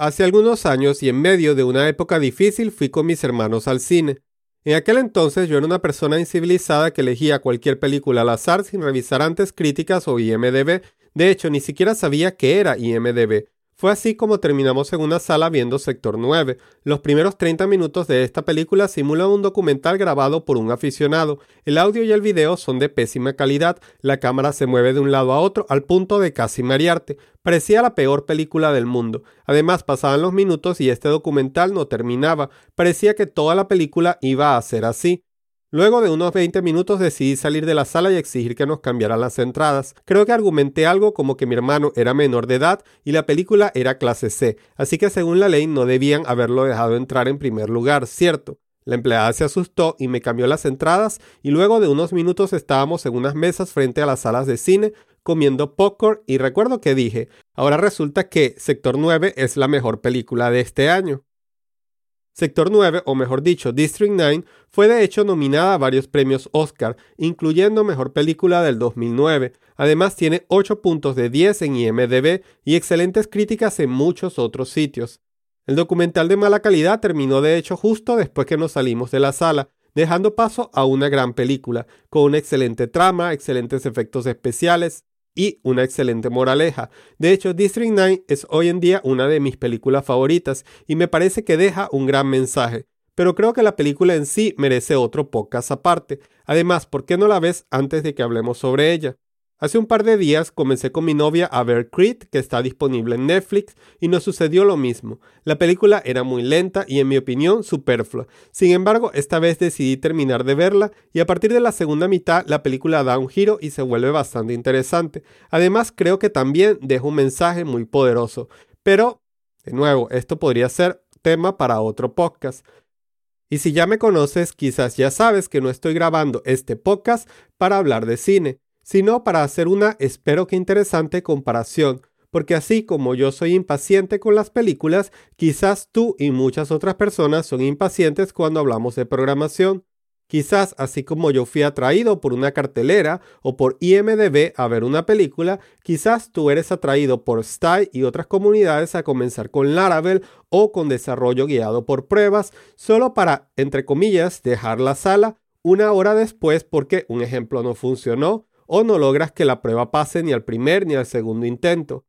Hace algunos años y en medio de una época difícil fui con mis hermanos al cine. En aquel entonces yo era una persona incivilizada que elegía cualquier película al azar sin revisar antes críticas o IMDB. De hecho, ni siquiera sabía qué era IMDB. Fue así como terminamos en una sala viendo Sector 9. Los primeros 30 minutos de esta película simulan un documental grabado por un aficionado. El audio y el video son de pésima calidad, la cámara se mueve de un lado a otro al punto de casi marearte. Parecía la peor película del mundo. Además, pasaban los minutos y este documental no terminaba. Parecía que toda la película iba a ser así. Luego de unos 20 minutos decidí salir de la sala y exigir que nos cambiaran las entradas. Creo que argumenté algo como que mi hermano era menor de edad y la película era clase C, así que según la ley no debían haberlo dejado entrar en primer lugar, ¿cierto? La empleada se asustó y me cambió las entradas y luego de unos minutos estábamos en unas mesas frente a las salas de cine comiendo popcorn y recuerdo que dije, ahora resulta que Sector 9 es la mejor película de este año. Sector 9, o mejor dicho, District 9, fue de hecho nominada a varios premios Oscar, incluyendo Mejor Película del 2009. Además tiene 8 puntos de 10 en IMDB y excelentes críticas en muchos otros sitios. El documental de mala calidad terminó de hecho justo después que nos salimos de la sala, dejando paso a una gran película, con una excelente trama, excelentes efectos especiales, y una excelente moraleja. De hecho, District 9 es hoy en día una de mis películas favoritas y me parece que deja un gran mensaje. Pero creo que la película en sí merece otro podcast aparte. Además, ¿por qué no la ves antes de que hablemos sobre ella? Hace un par de días comencé con mi novia a ver Creed, que está disponible en Netflix, y nos sucedió lo mismo. La película era muy lenta y en mi opinión superflua. Sin embargo, esta vez decidí terminar de verla y a partir de la segunda mitad la película da un giro y se vuelve bastante interesante. Además, creo que también deja un mensaje muy poderoso. Pero, de nuevo, esto podría ser tema para otro podcast. Y si ya me conoces, quizás ya sabes que no estoy grabando este podcast para hablar de cine sino para hacer una, espero que interesante, comparación, porque así como yo soy impaciente con las películas, quizás tú y muchas otras personas son impacientes cuando hablamos de programación. Quizás así como yo fui atraído por una cartelera o por IMDB a ver una película, quizás tú eres atraído por STY y otras comunidades a comenzar con Laravel o con desarrollo guiado por pruebas, solo para, entre comillas, dejar la sala una hora después porque un ejemplo no funcionó o no logras que la prueba pase ni al primer ni al segundo intento.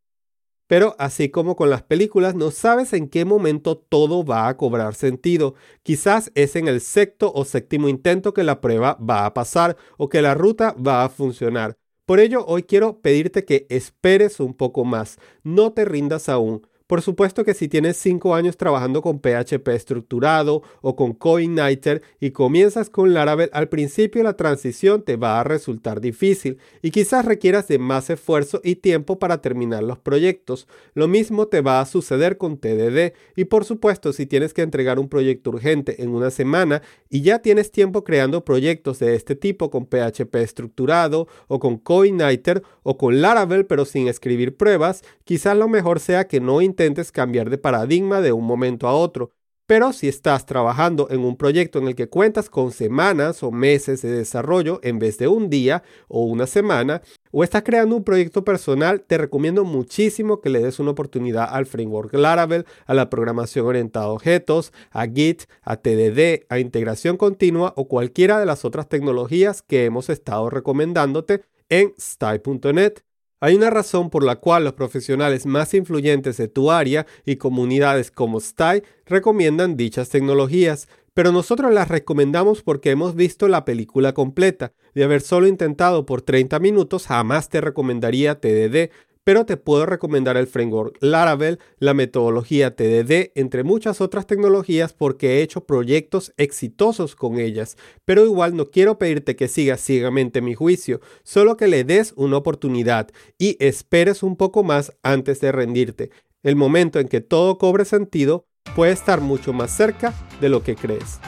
Pero así como con las películas, no sabes en qué momento todo va a cobrar sentido. Quizás es en el sexto o séptimo intento que la prueba va a pasar o que la ruta va a funcionar. Por ello, hoy quiero pedirte que esperes un poco más. No te rindas aún. Por supuesto que si tienes 5 años trabajando con PHP estructurado o con CoIgniter y comienzas con Laravel, al principio la transición te va a resultar difícil y quizás requieras de más esfuerzo y tiempo para terminar los proyectos. Lo mismo te va a suceder con TDD y por supuesto si tienes que entregar un proyecto urgente en una semana y ya tienes tiempo creando proyectos de este tipo con PHP estructurado o con CoIgniter o con Laravel pero sin escribir pruebas, quizás lo mejor sea que no cambiar de paradigma de un momento a otro. Pero si estás trabajando en un proyecto en el que cuentas con semanas o meses de desarrollo en vez de un día o una semana, o estás creando un proyecto personal, te recomiendo muchísimo que le des una oportunidad al framework Laravel, a la programación orientada a objetos, a Git, a TDD, a integración continua o cualquiera de las otras tecnologías que hemos estado recomendándote en style.net. Hay una razón por la cual los profesionales más influyentes de tu área y comunidades como STY recomiendan dichas tecnologías, pero nosotros las recomendamos porque hemos visto la película completa. De haber solo intentado por 30 minutos, jamás te recomendaría TDD, pero te puedo recomendar el framework Laravel, la metodología TDD, entre muchas otras tecnologías porque he hecho proyectos exitosos con ellas. Pero igual no quiero pedirte que sigas ciegamente mi juicio, solo que le des una oportunidad y esperes un poco más antes de rendirte. El momento en que todo cobre sentido puede estar mucho más cerca de lo que crees.